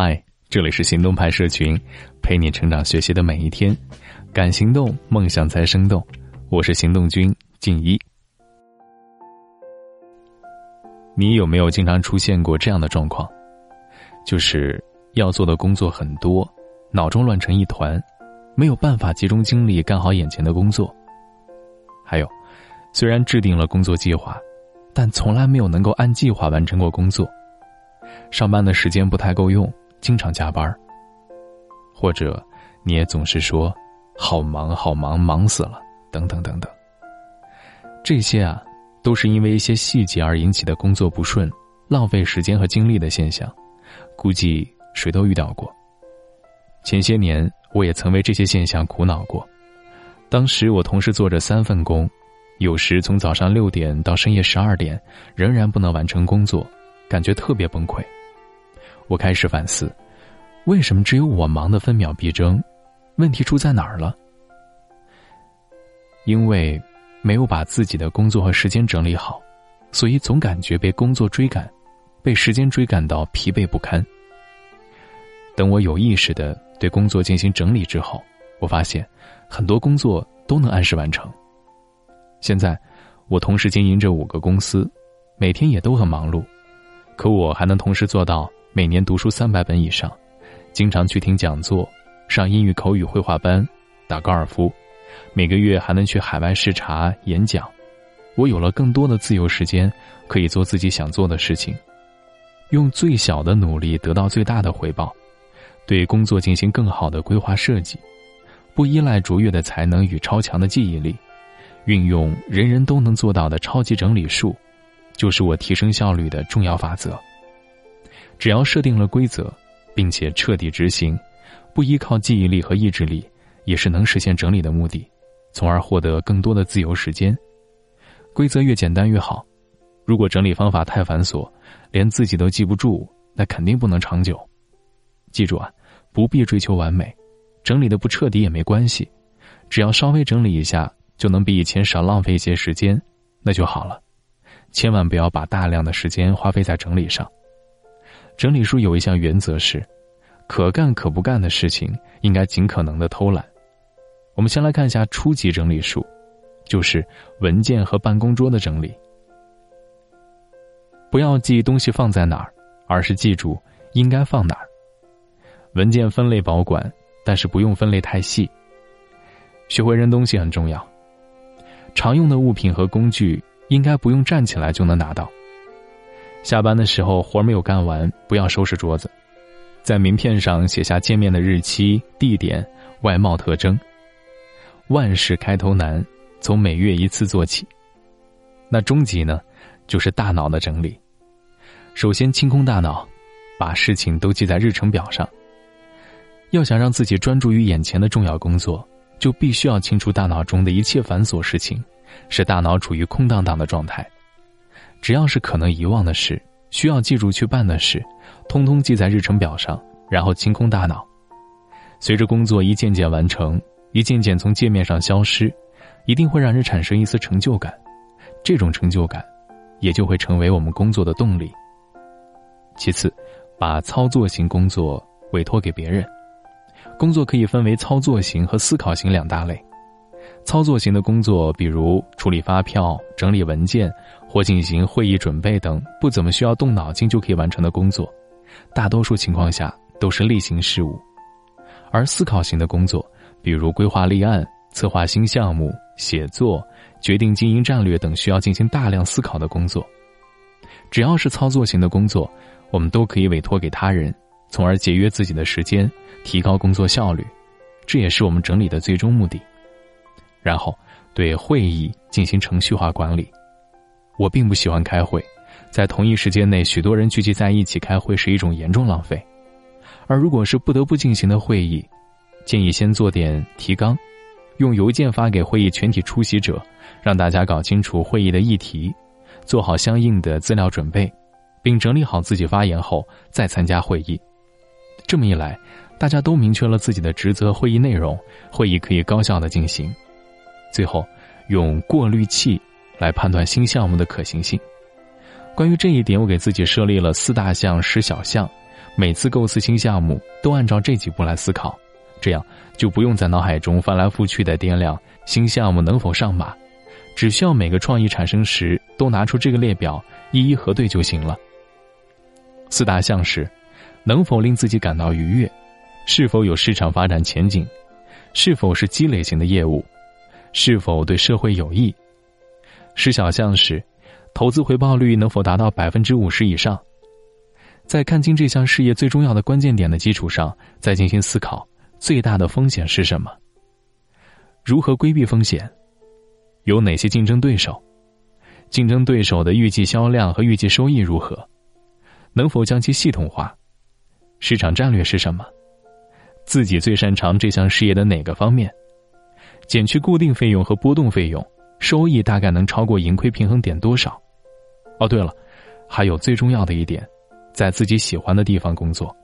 嗨，这里是行动派社群，陪你成长学习的每一天，敢行动，梦想才生动。我是行动君静一。你有没有经常出现过这样的状况？就是要做的工作很多，脑中乱成一团，没有办法集中精力干好眼前的工作。还有，虽然制定了工作计划，但从来没有能够按计划完成过工作。上班的时间不太够用，经常加班或者你也总是说好忙好忙，忙死了，等等等等。这些啊，都是因为一些细节而引起的工作不顺、浪费时间和精力的现象，估计谁都遇到过。前些年我也曾为这些现象苦恼过，当时我同时做着三份工，有时从早上六点到深夜十二点，仍然不能完成工作。感觉特别崩溃，我开始反思，为什么只有我忙得分秒必争？问题出在哪儿了？因为没有把自己的工作和时间整理好，所以总感觉被工作追赶，被时间追赶到疲惫不堪。等我有意识的对工作进行整理之后，我发现很多工作都能按时完成。现在，我同时经营着五个公司，每天也都很忙碌。可我还能同时做到每年读书三百本以上，经常去听讲座，上英语口语绘画班，打高尔夫，每个月还能去海外视察演讲。我有了更多的自由时间，可以做自己想做的事情，用最小的努力得到最大的回报，对工作进行更好的规划设计，不依赖卓越的才能与超强的记忆力，运用人人都能做到的超级整理术。就是我提升效率的重要法则。只要设定了规则，并且彻底执行，不依靠记忆力和意志力，也是能实现整理的目的，从而获得更多的自由时间。规则越简单越好。如果整理方法太繁琐，连自己都记不住，那肯定不能长久。记住啊，不必追求完美，整理的不彻底也没关系，只要稍微整理一下，就能比以前少浪费一些时间，那就好了。千万不要把大量的时间花费在整理上。整理书有一项原则是，可干可不干的事情应该尽可能的偷懒。我们先来看一下初级整理术，就是文件和办公桌的整理。不要记东西放在哪儿，而是记住应该放哪儿。文件分类保管，但是不用分类太细。学会扔东西很重要。常用的物品和工具。应该不用站起来就能拿到。下班的时候活没有干完，不要收拾桌子，在名片上写下见面的日期、地点、外貌特征。万事开头难，从每月一次做起。那终极呢，就是大脑的整理。首先清空大脑，把事情都记在日程表上。要想让自己专注于眼前的重要工作，就必须要清除大脑中的一切繁琐事情。使大脑处于空荡荡的状态，只要是可能遗忘的事，需要记住去办的事，通通记在日程表上，然后清空大脑。随着工作一件件完成，一件件从界面上消失，一定会让人产生一丝成就感。这种成就感，也就会成为我们工作的动力。其次，把操作型工作委托给别人。工作可以分为操作型和思考型两大类。操作型的工作，比如处理发票、整理文件或进行会议准备等不怎么需要动脑筋就可以完成的工作，大多数情况下都是例行事务；而思考型的工作，比如规划立案、策划新项目、写作、决定经营战略等需要进行大量思考的工作。只要是操作型的工作，我们都可以委托给他人，从而节约自己的时间，提高工作效率。这也是我们整理的最终目的。然后，对会议进行程序化管理。我并不喜欢开会，在同一时间内许多人聚集在一起开会是一种严重浪费。而如果是不得不进行的会议，建议先做点提纲，用邮件发给会议全体出席者，让大家搞清楚会议的议题，做好相应的资料准备，并整理好自己发言后再参加会议。这么一来，大家都明确了自己的职责、会议内容，会议可以高效的进行。最后，用过滤器来判断新项目的可行性。关于这一点，我给自己设立了四大项、十小项，每次构思新项目都按照这几步来思考，这样就不用在脑海中翻来覆去的掂量新项目能否上马，只需要每个创意产生时都拿出这个列表一一核对就行了。四大项是：能否令自己感到愉悦，是否有市场发展前景，是否是积累型的业务，是否对社会有益。十小项是：投资回报率能否达到百分之五十以上。在看清这项事业最重要的关键点的基础上，再进行思考最大的风险是什么？如何规避风险？有哪些竞争对手？竞争对手的预计销量和预计收益如何？能否将其系统化？市场战略是什么？自己最擅长这项事业的哪个方面？减去固定费用和波动费用，收益大概能超过盈亏平衡点多少？哦，对了，还有最重要的一点。在自己喜欢的地方工作，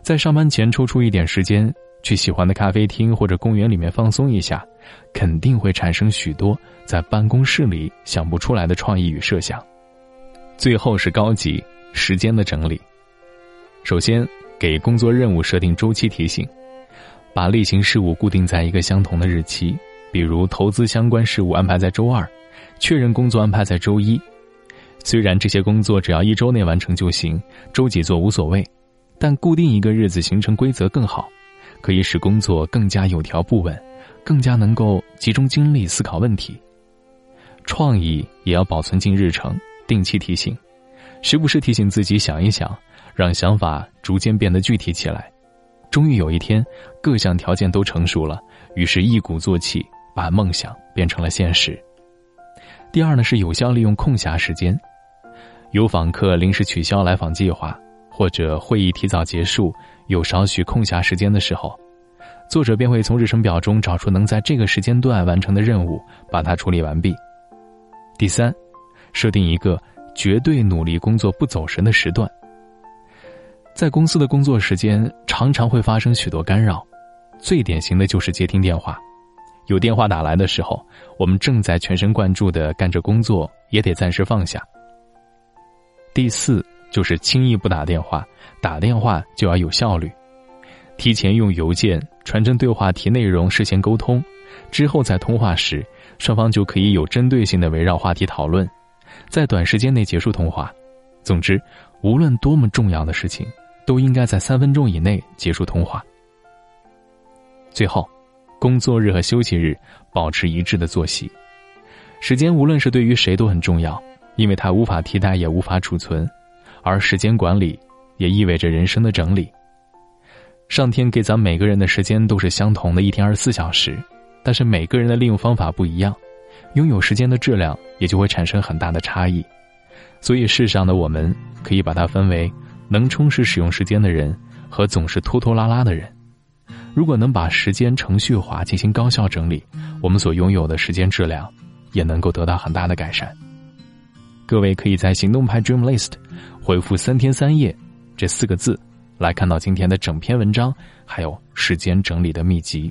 在上班前抽出一点时间去喜欢的咖啡厅或者公园里面放松一下，肯定会产生许多在办公室里想不出来的创意与设想。最后是高级时间的整理。首先，给工作任务设定周期提醒，把例行事务固定在一个相同的日期，比如投资相关事务安排在周二，确认工作安排在周一。虽然这些工作只要一周内完成就行，周几做无所谓，但固定一个日子形成规则更好，可以使工作更加有条不紊，更加能够集中精力思考问题。创意也要保存进日程，定期提醒，时不时提醒自己想一想，让想法逐渐变得具体起来。终于有一天，各项条件都成熟了，于是一鼓作气把梦想变成了现实。第二呢，是有效利用空暇时间。有访客临时取消来访计划，或者会议提早结束，有少许空暇时间的时候，作者便会从日程表中找出能在这个时间段完成的任务，把它处理完毕。第三，设定一个绝对努力工作不走神的时段。在公司的工作时间常常会发生许多干扰，最典型的就是接听电话。有电话打来的时候，我们正在全神贯注的干着工作，也得暂时放下。第四就是轻易不打电话，打电话就要有效率，提前用邮件传真对话题内容事先沟通，之后在通话时，双方就可以有针对性的围绕话题讨论，在短时间内结束通话。总之，无论多么重要的事情，都应该在三分钟以内结束通话。最后，工作日和休息日保持一致的作息，时间无论是对于谁都很重要。因为它无法替代，也无法储存，而时间管理也意味着人生的整理。上天给咱每个人的时间都是相同的，一天二十四小时，但是每个人的利用方法不一样，拥有时间的质量也就会产生很大的差异。所以，世上的我们可以把它分为能充实使用时间的人和总是拖拖拉拉的人。如果能把时间程序化进行高效整理，我们所拥有的时间质量也能够得到很大的改善。各位可以在行动派 Dream List 回复“三天三夜”这四个字，来看到今天的整篇文章，还有时间整理的秘籍。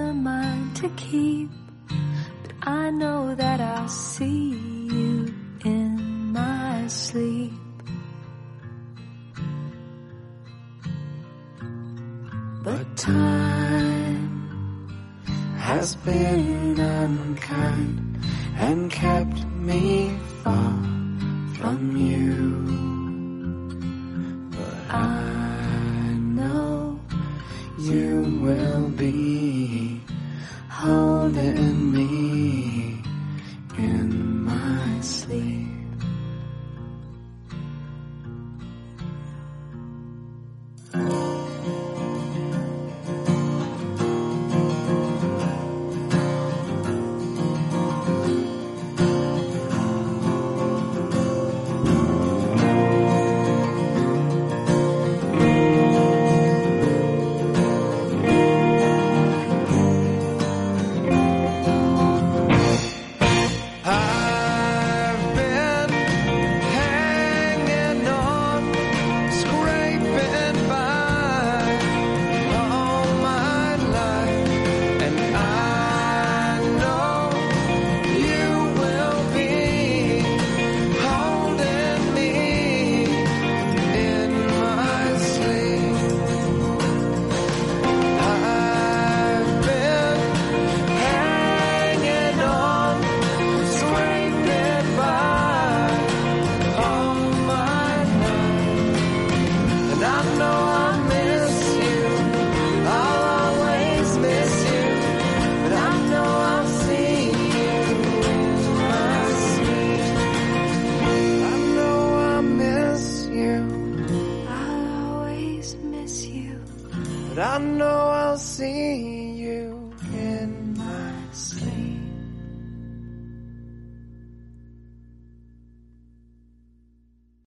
never mind to keep but I know that I'll see you in my sleep. But time has been unkind and kept me far from you. But I know you will be see